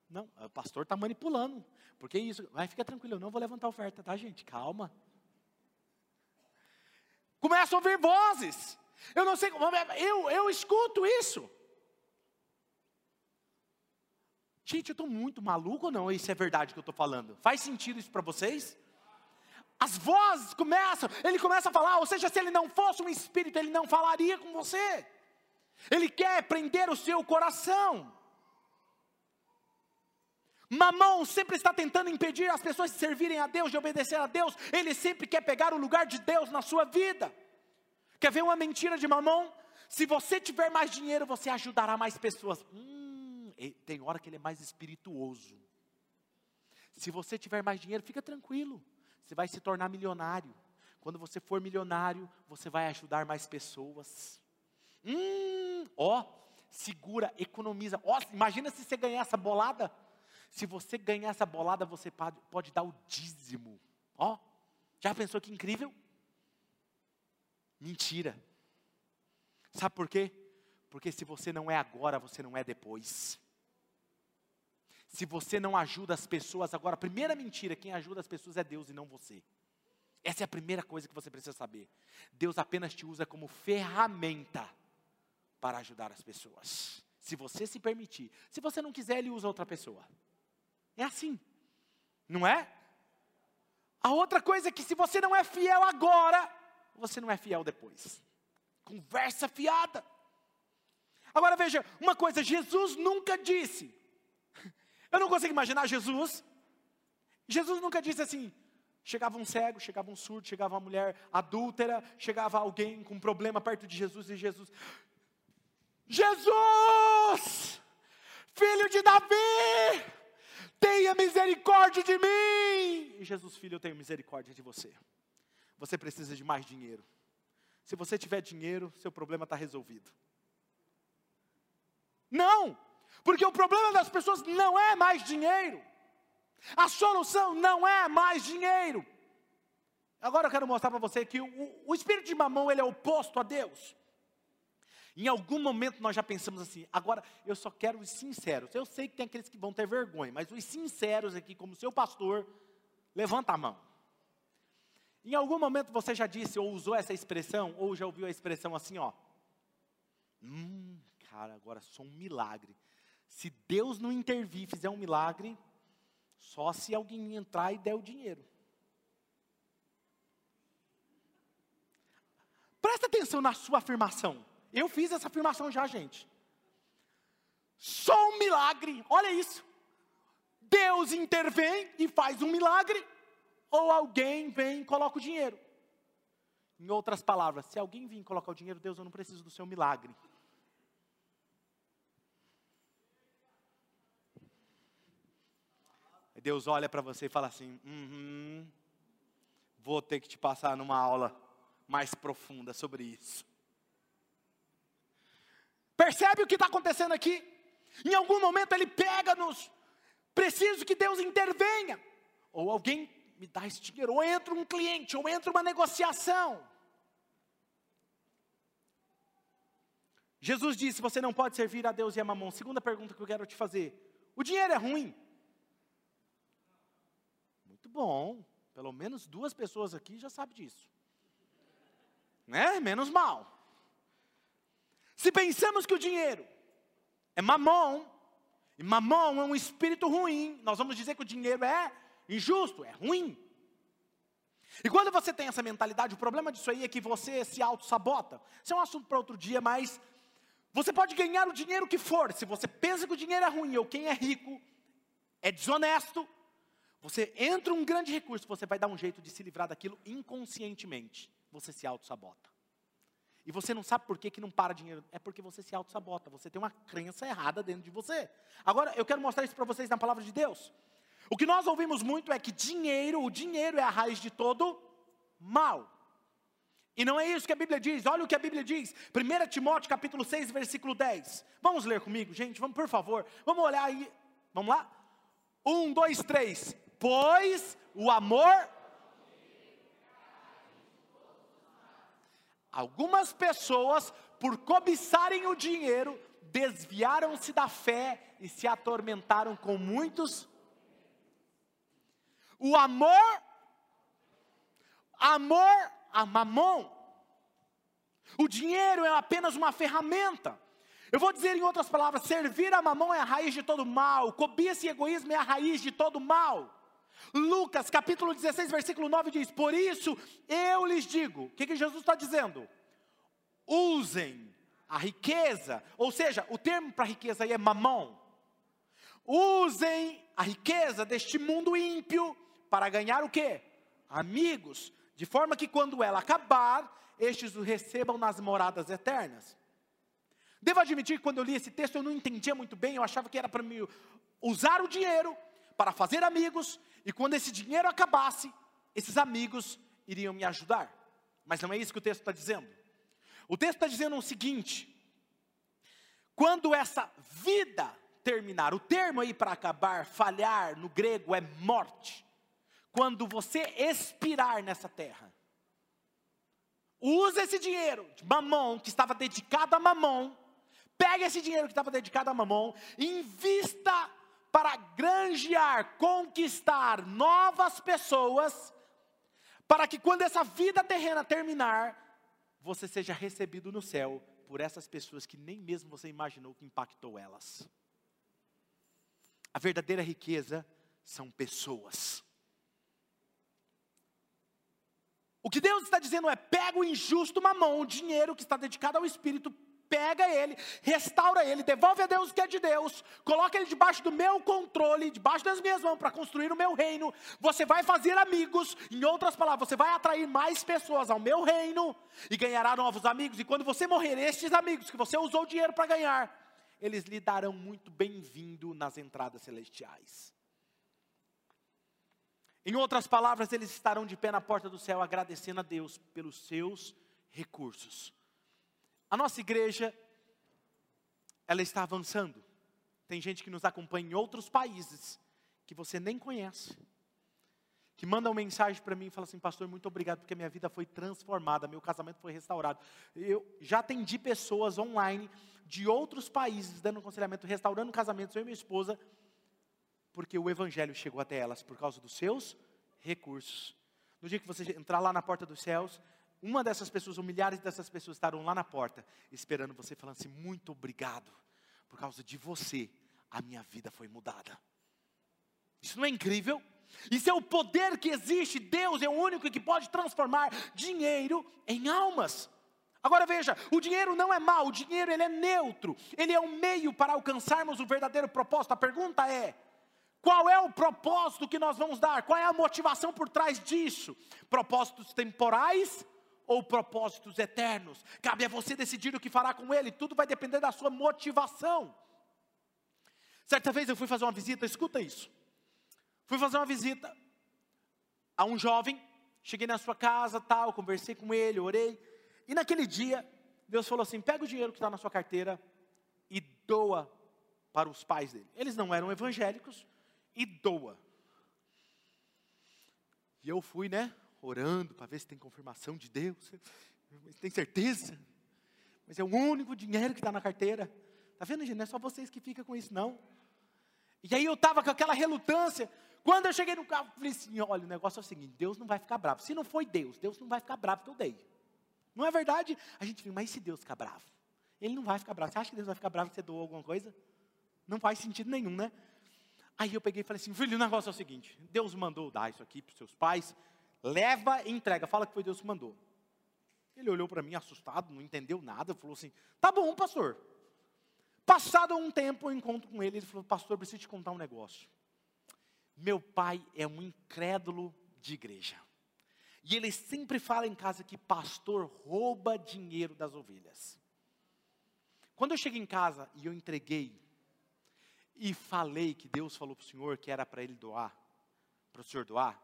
B: Não, o pastor está manipulando. Porque isso, vai, fica tranquilo, eu não vou levantar oferta, tá, gente? Calma. Começa a ouvir vozes. Eu não sei, eu, eu escuto isso. Gente, eu estou muito maluco ou não? Isso é verdade que eu estou falando? Faz sentido isso para vocês? As vozes começam, ele começa a falar, ou seja, se ele não fosse um espírito, ele não falaria com você. Ele quer prender o seu coração. Mamão sempre está tentando impedir as pessoas de servirem a Deus, de obedecer a Deus. Ele sempre quer pegar o lugar de Deus na sua vida. Quer ver uma mentira de mamão? Se você tiver mais dinheiro, você ajudará mais pessoas. Hum, tem hora que ele é mais espirituoso. Se você tiver mais dinheiro, fica tranquilo. Você vai se tornar milionário. Quando você for milionário, você vai ajudar mais pessoas. Hum, ó, segura, economiza. Ó, imagina se você ganhar essa bolada. Se você ganhar essa bolada, você pode, pode dar o dízimo. Ó, já pensou que incrível? Mentira. Sabe por quê? Porque se você não é agora, você não é depois. Se você não ajuda as pessoas agora, a primeira mentira, quem ajuda as pessoas é Deus e não você. Essa é a primeira coisa que você precisa saber. Deus apenas te usa como ferramenta para ajudar as pessoas. Se você se permitir. Se você não quiser, ele usa outra pessoa. É assim. Não é? A outra coisa é que se você não é fiel agora, você não é fiel depois. Conversa fiada. Agora veja, uma coisa, Jesus nunca disse. Eu não consigo imaginar Jesus. Jesus nunca disse assim: chegava um cego, chegava um surdo, chegava uma mulher adúltera, chegava alguém com um problema perto de Jesus e Jesus. Jesus! Filho de Davi! tenha misericórdia de mim. E Jesus, filho, eu tenho misericórdia de você. Você precisa de mais dinheiro. Se você tiver dinheiro, seu problema está resolvido. Não, porque o problema das pessoas não é mais dinheiro. A solução não é mais dinheiro. Agora eu quero mostrar para você que o, o espírito de mamão ele é oposto a Deus. Em algum momento nós já pensamos assim, agora eu só quero os sinceros. Eu sei que tem aqueles que vão ter vergonha, mas os sinceros aqui, como seu pastor, levanta a mão. Em algum momento você já disse ou usou essa expressão, ou já ouviu a expressão assim, ó. Hum, cara, agora sou um milagre. Se Deus não intervir e fizer um milagre, só se alguém entrar e der o dinheiro. Presta atenção na sua afirmação. Eu fiz essa afirmação já, gente. Só um milagre, olha isso. Deus intervém e faz um milagre, ou alguém vem e coloca o dinheiro. Em outras palavras, se alguém vir colocar o dinheiro, Deus, eu não preciso do seu milagre. Deus olha para você e fala assim: uhum, vou ter que te passar numa aula mais profunda sobre isso. Percebe o que está acontecendo aqui? Em algum momento ele pega-nos. Preciso que Deus intervenha. Ou alguém me dá esse dinheiro. Ou entra um cliente, ou entra uma negociação. Jesus disse: Você não pode servir a Deus e a mamão. Segunda pergunta que eu quero te fazer: O dinheiro é ruim? Bom. Pelo menos duas pessoas aqui já sabem disso. Né? Menos mal. Se pensamos que o dinheiro é mamon, e mamon é um espírito ruim, nós vamos dizer que o dinheiro é injusto, é ruim. E quando você tem essa mentalidade, o problema disso aí é que você se auto-sabota. Isso é um assunto para outro dia, mas você pode ganhar o dinheiro que for. Se você pensa que o dinheiro é ruim ou quem é rico é desonesto, você entra um grande recurso, você vai dar um jeito de se livrar daquilo inconscientemente. Você se auto-sabota. e você não sabe por que, que não para dinheiro. É porque você se auto-sabota, você tem uma crença errada dentro de você. Agora, eu quero mostrar isso para vocês na palavra de Deus. O que nós ouvimos muito é que dinheiro, o dinheiro é a raiz de todo mal. E não é isso que a Bíblia diz, olha o que a Bíblia diz, 1 Timóteo capítulo 6, versículo 10. Vamos ler comigo, gente, vamos por favor, vamos olhar aí, vamos lá? Um, dois, três. Pois o amor. Algumas pessoas, por cobiçarem o dinheiro, desviaram-se da fé e se atormentaram com muitos. O amor, amor a mamon. O dinheiro é apenas uma ferramenta. Eu vou dizer em outras palavras: servir a mamão é a raiz de todo mal, cobiça e egoísmo é a raiz de todo mal. Lucas capítulo 16, versículo 9 diz: Por isso eu lhes digo, o que, que Jesus está dizendo? Usem a riqueza, ou seja, o termo para riqueza aí é mamão. Usem a riqueza deste mundo ímpio para ganhar o que? Amigos de forma que quando ela acabar, estes o recebam nas moradas eternas. Devo admitir que quando eu li esse texto eu não entendia muito bem, eu achava que era para me usar o dinheiro para fazer amigos, e quando esse dinheiro acabasse, esses amigos iriam me ajudar. Mas não é isso que o texto está dizendo. O texto está dizendo o seguinte: quando essa vida terminar, o termo aí para acabar, falhar, no grego é morte quando você expirar nessa terra, usa esse dinheiro de mamão, que estava dedicado a mamão, pega esse dinheiro que estava dedicado a mamão, invista para granjear, conquistar novas pessoas, para que quando essa vida terrena terminar, você seja recebido no céu por essas pessoas que nem mesmo você imaginou que impactou elas. A verdadeira riqueza são pessoas. O que Deus está dizendo é: pega o injusto mamão, o dinheiro que está dedicado ao Espírito, pega ele, restaura ele, devolve a Deus o que é de Deus, coloca ele debaixo do meu controle, debaixo das minhas mãos, para construir o meu reino. Você vai fazer amigos, em outras palavras, você vai atrair mais pessoas ao meu reino e ganhará novos amigos. E quando você morrer, estes amigos que você usou dinheiro para ganhar, eles lhe darão muito bem-vindo nas entradas celestiais. Em outras palavras, eles estarão de pé na porta do céu agradecendo a Deus pelos seus recursos. A nossa igreja, ela está avançando. Tem gente que nos acompanha em outros países que você nem conhece. Que manda uma mensagem para mim e fala assim: Pastor, muito obrigado porque minha vida foi transformada, meu casamento foi restaurado. Eu já atendi pessoas online de outros países dando aconselhamento, restaurando casamentos, eu e minha esposa porque o evangelho chegou até elas por causa dos seus recursos. No dia que você entrar lá na porta dos céus, uma dessas pessoas, ou milhares dessas pessoas estarão lá na porta, esperando você, falando assim: muito obrigado, por causa de você, a minha vida foi mudada. Isso não é incrível? Isso é o poder que existe. Deus é o único que pode transformar dinheiro em almas. Agora veja, o dinheiro não é mau, o dinheiro ele é neutro. Ele é um meio para alcançarmos o verdadeiro propósito. A pergunta é: qual é o propósito que nós vamos dar? Qual é a motivação por trás disso? Propósitos temporais ou propósitos eternos? Cabe a você decidir o que fará com ele, tudo vai depender da sua motivação. Certa vez eu fui fazer uma visita, escuta isso. Fui fazer uma visita a um jovem, cheguei na sua casa, tal, conversei com ele, orei. E naquele dia, Deus falou assim: pega o dinheiro que está na sua carteira e doa para os pais dele. Eles não eram evangélicos, e doa. E eu fui, né, orando para ver se tem confirmação de Deus. Tem certeza? Mas é o único dinheiro que está na carteira. Tá vendo, gente? Não é só vocês que ficam com isso, não. E aí eu estava com aquela relutância. Quando eu cheguei no carro, falei assim: olha, o negócio é o seguinte: Deus não vai ficar bravo. Se não foi Deus, Deus não vai ficar bravo que eu dei. Não é verdade? A gente fica, mas e se Deus ficar bravo? Ele não vai ficar bravo. Você acha que Deus vai ficar bravo que você doou alguma coisa? Não faz sentido nenhum, né? Aí eu peguei e falei assim: filho, o negócio é o seguinte: Deus mandou dar isso aqui para os seus pais, leva e entrega, fala que foi Deus que mandou. Ele olhou para mim assustado, não entendeu nada, falou assim: tá bom, pastor. Passado um tempo, eu encontro com ele, ele falou: pastor, preciso te contar um negócio. Meu pai é um incrédulo de igreja. E ele sempre fala em casa que pastor rouba dinheiro das ovelhas. Quando eu cheguei em casa e eu entreguei e falei que Deus falou para o senhor que era para ele doar, para o senhor doar,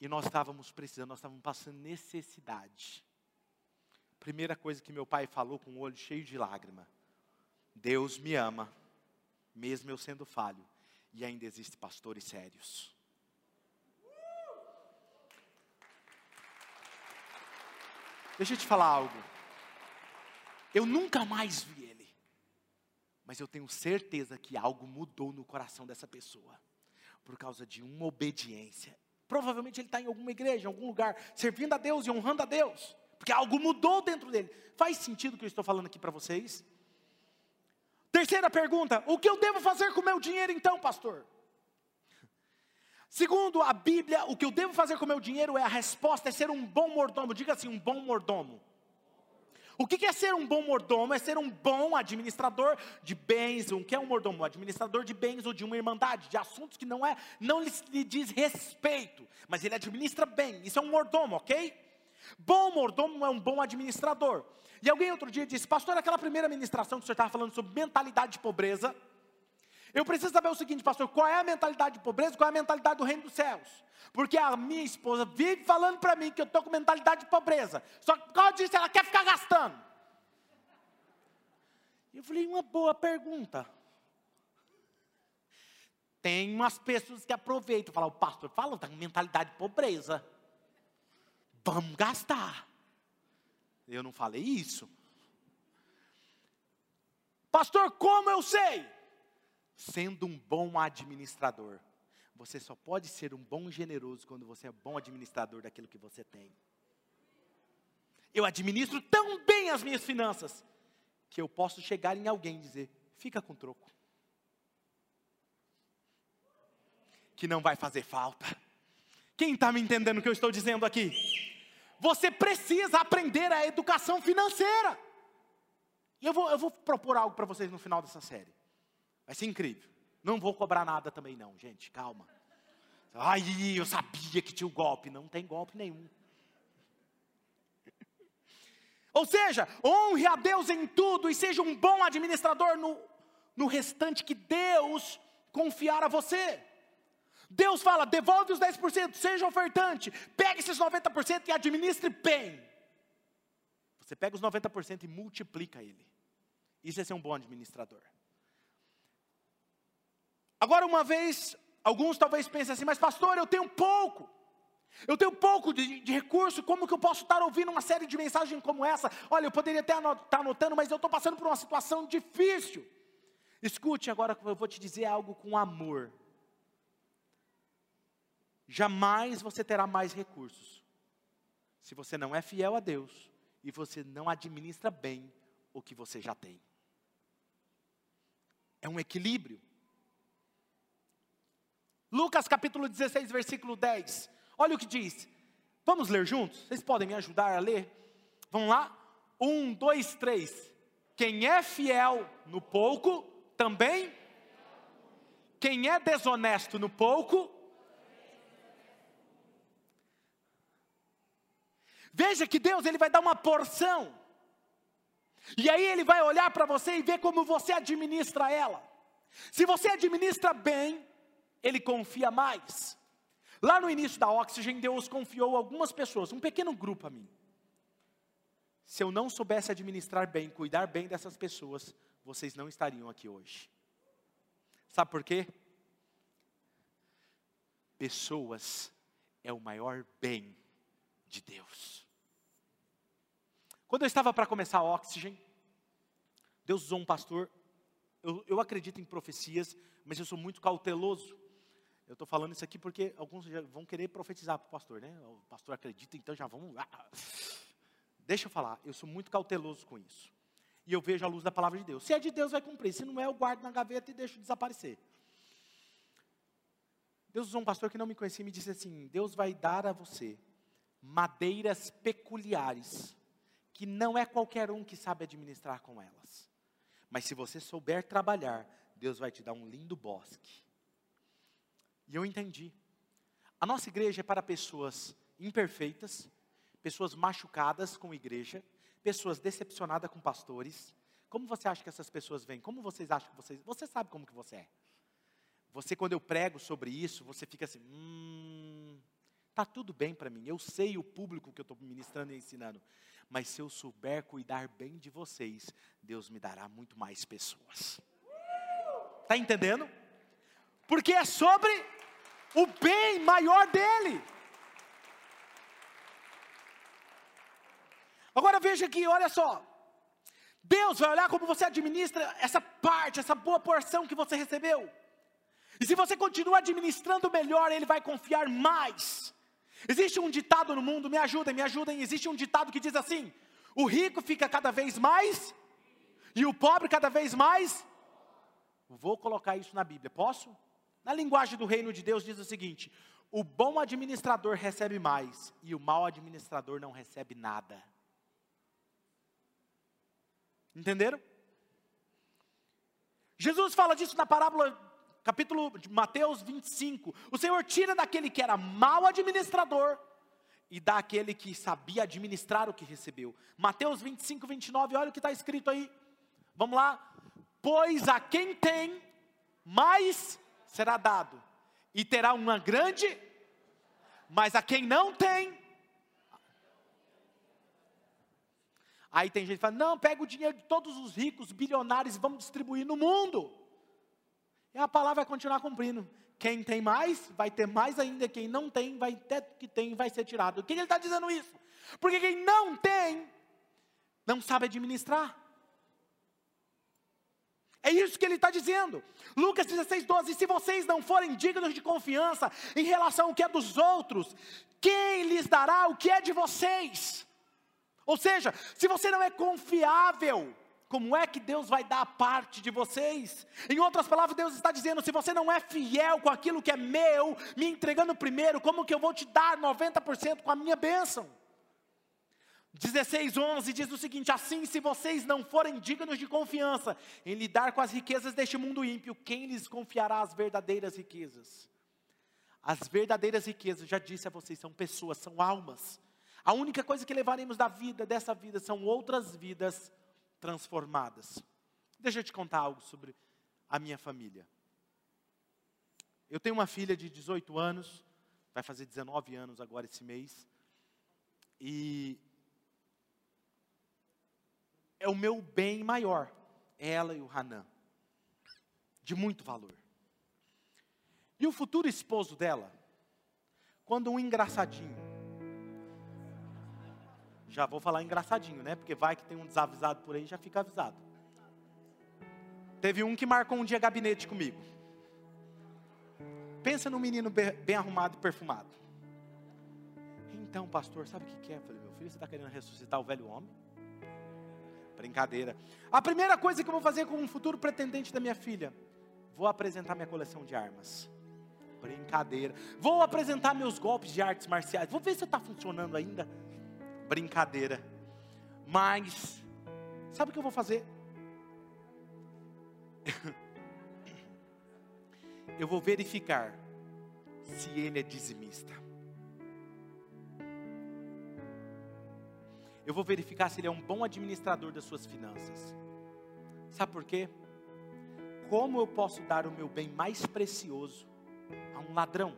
B: e nós estávamos precisando, nós estávamos passando necessidade. Primeira coisa que meu pai falou com o olho cheio de lágrima: Deus me ama, mesmo eu sendo falho, e ainda existem pastores sérios. Deixa eu te falar algo. Eu nunca mais vi ele. Mas eu tenho certeza que algo mudou no coração dessa pessoa. Por causa de uma obediência. Provavelmente ele está em alguma igreja, em algum lugar, servindo a Deus e honrando a Deus. Porque algo mudou dentro dele. Faz sentido o que eu estou falando aqui para vocês? Terceira pergunta: o que eu devo fazer com o meu dinheiro então, pastor? Segundo a Bíblia, o que eu devo fazer com o meu dinheiro é a resposta é ser um bom mordomo. Diga assim, um bom mordomo. O que é ser um bom mordomo? É ser um bom administrador de bens. O que é um mordomo? Administrador de bens ou de uma irmandade, de assuntos que não é, não lhe, lhe diz respeito, mas ele administra bem. Isso é um mordomo, ok? Bom mordomo é um bom administrador. E alguém outro dia disse, pastor, aquela primeira ministração que o senhor estava falando sobre mentalidade de pobreza, eu preciso saber o seguinte, pastor: qual é a mentalidade de pobreza, qual é a mentalidade do reino dos céus? Porque a minha esposa vive falando para mim que eu estou com mentalidade de pobreza, só que por causa disso ela quer ficar gastando. Eu falei: uma boa pergunta. Tem umas pessoas que aproveitam, falam, o pastor fala, está com mentalidade de pobreza. Vamos gastar. Eu não falei isso. Pastor, como eu sei? Sendo um bom administrador. Você só pode ser um bom generoso quando você é bom administrador daquilo que você tem. Eu administro tão bem as minhas finanças que eu posso chegar em alguém e dizer: fica com troco. Que não vai fazer falta. Quem está me entendendo o que eu estou dizendo aqui? Você precisa aprender a educação financeira. E eu vou, eu vou propor algo para vocês no final dessa série. Vai ser incrível. Não vou cobrar nada também não, gente, calma. Ai, eu sabia que tinha o golpe. Não tem golpe nenhum. Ou seja, honre a Deus em tudo e seja um bom administrador no, no restante que Deus confiar a você. Deus fala: devolve os 10%, seja ofertante, pegue esses 90% e administre bem. Você pega os 90% e multiplica ele. Isso é ser um bom administrador. Agora, uma vez, alguns talvez pensem assim, mas pastor, eu tenho pouco. Eu tenho pouco de, de, recurso, como que eu posso estar ouvindo uma série de mensagens como essa? Olha, eu poderia até estar tá anotando, mas eu estou passando por uma situação difícil. Escute agora, eu vou te dizer algo com amor. Jamais você terá mais recursos se você não é fiel a Deus e você não administra bem o que você já tem. É um equilíbrio. Lucas capítulo 16, versículo 10. Olha o que diz. Vamos ler juntos? Vocês podem me ajudar a ler? Vamos lá? Um, dois, três. Quem é fiel no pouco, também. Quem é desonesto no pouco, Veja que Deus ele vai dar uma porção. E aí ele vai olhar para você e ver como você administra ela. Se você administra bem, ele confia mais. Lá no início da Oxygen, Deus confiou algumas pessoas, um pequeno grupo a mim. Se eu não soubesse administrar bem, cuidar bem dessas pessoas, vocês não estariam aqui hoje. Sabe por quê? Pessoas é o maior bem de Deus. Quando eu estava para começar a Oxygen, Deus usou um pastor. Eu, eu acredito em profecias, mas eu sou muito cauteloso. Eu estou falando isso aqui porque alguns vão querer profetizar para o pastor, né? O pastor acredita, então já vamos lá. Deixa eu falar, eu sou muito cauteloso com isso. E eu vejo a luz da palavra de Deus. Se é de Deus, vai cumprir. Se não é, eu guardo na gaveta e deixo desaparecer. Deus usou um pastor que não me conhecia e me disse assim: Deus vai dar a você madeiras peculiares, que não é qualquer um que sabe administrar com elas. Mas se você souber trabalhar, Deus vai te dar um lindo bosque e eu entendi. A nossa igreja é para pessoas imperfeitas, pessoas machucadas com igreja, pessoas decepcionadas com pastores. Como você acha que essas pessoas vêm? Como vocês acham que vocês. Você sabe como que você é. Você, quando eu prego sobre isso, você fica assim, hum, tá tudo bem para mim. Eu sei o público que eu estou ministrando e ensinando. Mas se eu souber cuidar bem de vocês, Deus me dará muito mais pessoas. Está entendendo? Porque é sobre o bem maior dele. Agora veja aqui, olha só. Deus vai olhar como você administra essa parte, essa boa porção que você recebeu. E se você continua administrando melhor, Ele vai confiar mais. Existe um ditado no mundo, me ajudem, me ajudem. Existe um ditado que diz assim: o rico fica cada vez mais e o pobre cada vez mais. Vou colocar isso na Bíblia, posso? Na linguagem do reino de Deus diz o seguinte: o bom administrador recebe mais e o mau administrador não recebe nada. Entenderam? Jesus fala disso na parábola capítulo de Mateus 25. O Senhor tira daquele que era mau administrador e dá que sabia administrar o que recebeu. Mateus 25, 29, olha o que está escrito aí. Vamos lá. Pois a quem tem, mais será dado, e terá uma grande, mas a quem não tem. Aí tem gente que fala: não, pega o dinheiro de todos os ricos, bilionários, e vamos distribuir no mundo. E a palavra vai continuar cumprindo. Quem tem mais, vai ter mais ainda. Quem não tem, vai ter que tem, vai ser tirado. O que ele está dizendo isso? Porque quem não tem, não sabe administrar. É isso que ele está dizendo. Lucas 16, 12. Se vocês não forem dignos de confiança em relação ao que é dos outros, quem lhes dará o que é de vocês? Ou seja, se você não é confiável, como é que Deus vai dar a parte de vocês? Em outras palavras, Deus está dizendo: se você não é fiel com aquilo que é meu, me entregando primeiro, como que eu vou te dar 90% com a minha bênção? 16, 11 diz o seguinte: Assim, se vocês não forem dignos de confiança em lidar com as riquezas deste mundo ímpio, quem lhes confiará as verdadeiras riquezas? As verdadeiras riquezas, já disse a vocês, são pessoas, são almas. A única coisa que levaremos da vida, dessa vida, são outras vidas transformadas. Deixa eu te contar algo sobre a minha família. Eu tenho uma filha de 18 anos, vai fazer 19 anos agora esse mês, e é o meu bem maior, ela e o Hanan, de muito valor. E o futuro esposo dela, quando um engraçadinho já vou falar engraçadinho, né? Porque vai que tem um desavisado por aí, já fica avisado. Teve um que marcou um dia gabinete comigo. Pensa num menino bem arrumado e perfumado. Então, pastor, sabe o que é? Eu falei, meu filho, você está querendo ressuscitar o velho homem? Brincadeira. A primeira coisa que eu vou fazer com um futuro pretendente da minha filha, vou apresentar minha coleção de armas. Brincadeira. Vou apresentar meus golpes de artes marciais. Vou ver se está funcionando ainda brincadeira. Mas, sabe o que eu vou fazer? eu vou verificar se ele é dizimista. Eu vou verificar se ele é um bom administrador das suas finanças. Sabe por quê? Como eu posso dar o meu bem mais precioso a um ladrão?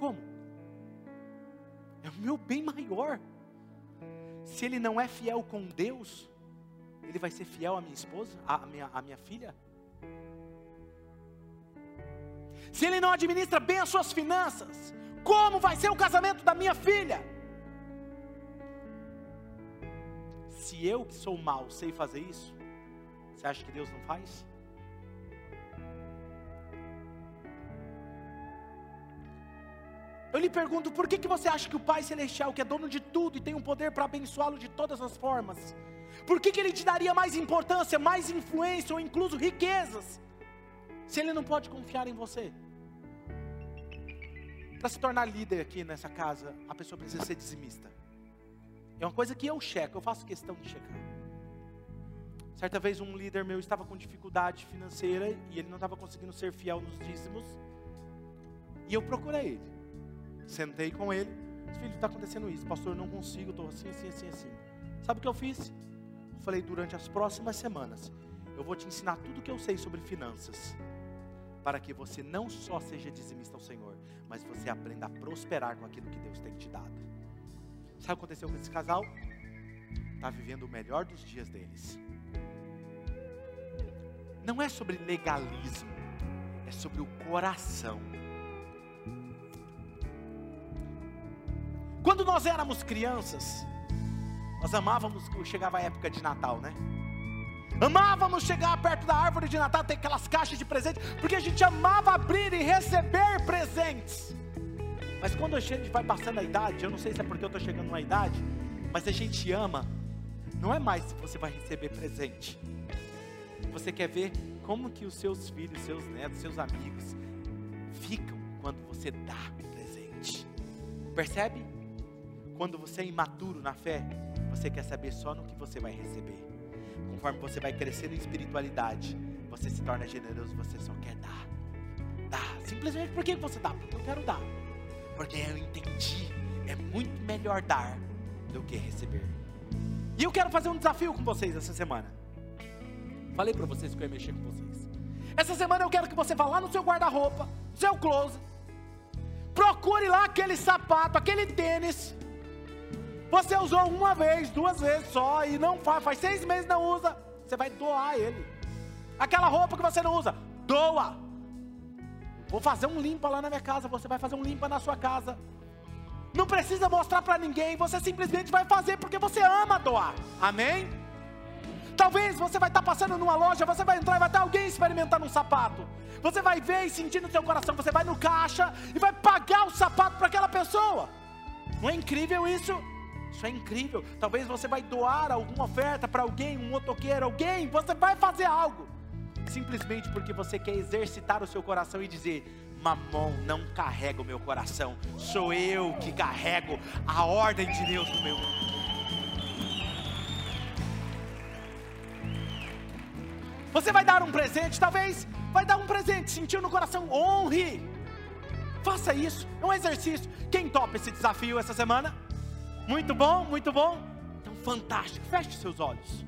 B: Como? É o meu bem maior. Se ele não é fiel com Deus, ele vai ser fiel à minha esposa, à minha, à minha filha? Se ele não administra bem as suas finanças, como vai ser o casamento da minha filha? Se eu que sou mal sei fazer isso, você acha que Deus não faz? Eu lhe pergunto, por que, que você acha que o Pai Celestial, que é dono de tudo e tem um poder para abençoá-lo de todas as formas, por que, que Ele te daria mais importância, mais influência ou incluso riquezas, se Ele não pode confiar em você? Para se tornar líder aqui nessa casa, a pessoa precisa ser dizimista. É uma coisa que eu checo, eu faço questão de checar. Certa vez um líder meu estava com dificuldade financeira e ele não estava conseguindo ser fiel nos dízimos. E eu procurei ele. Sentei com ele. Filho, está acontecendo isso. Pastor, eu não consigo, estou assim, assim, assim, assim. Sabe o que eu fiz? Eu falei, durante as próximas semanas, eu vou te ensinar tudo o que eu sei sobre finanças. Para que você não só seja dizimista ao Senhor, mas você aprenda a prosperar com aquilo que Deus tem te dado. Sabe o que aconteceu com esse casal? Está vivendo o melhor dos dias deles. Não é sobre legalismo, é sobre o coração. Quando nós éramos crianças, nós amávamos chegava a época de Natal, né? Amávamos chegar perto da árvore de Natal, ter aquelas caixas de presente, porque a gente amava abrir e receber presentes. Mas quando a gente vai passando a idade, eu não sei se é porque eu estou chegando na idade, mas a gente ama, não é mais se você vai receber presente. Você quer ver como que os seus filhos, seus netos, seus amigos ficam quando você dá presente. Percebe? Quando você é imaturo na fé, você quer saber só no que você vai receber. Conforme você vai crescendo em espiritualidade, você se torna generoso, você só quer dar. Dá. Simplesmente por que você dá? Porque eu quero dar. Porque eu entendi. É muito melhor dar do que receber. E eu quero fazer um desafio com vocês essa semana. Falei para vocês que eu ia mexer com vocês. Essa semana eu quero que você vá lá no seu guarda-roupa, no seu closet. Procure lá aquele sapato, aquele tênis você usou uma vez, duas vezes só e não faz, faz seis meses não usa. Você vai doar ele. Aquela roupa que você não usa, doa. Vou fazer um limpa lá na minha casa, você vai fazer um limpa na sua casa. Não precisa mostrar para ninguém, você simplesmente vai fazer porque você ama doar. Amém? Talvez você vai estar passando numa loja, você vai entrar e vai ter alguém experimentando um sapato. Você vai ver e sentir no seu coração, você vai no caixa e vai pagar o sapato para aquela pessoa. Não é incrível isso? Isso é incrível. Talvez você vai doar alguma oferta para alguém, um motoqueiro, alguém, você vai fazer algo. Simplesmente porque você quer exercitar o seu coração e dizer: Mamon não carrega o meu coração, sou eu que carrego a ordem de Deus no meu. Você vai dar um presente, talvez vai dar um presente, sentiu no coração, honre. Faça isso, é um exercício. Quem topa esse desafio essa semana? Muito bom, muito bom. Então, fantástico. Feche seus olhos.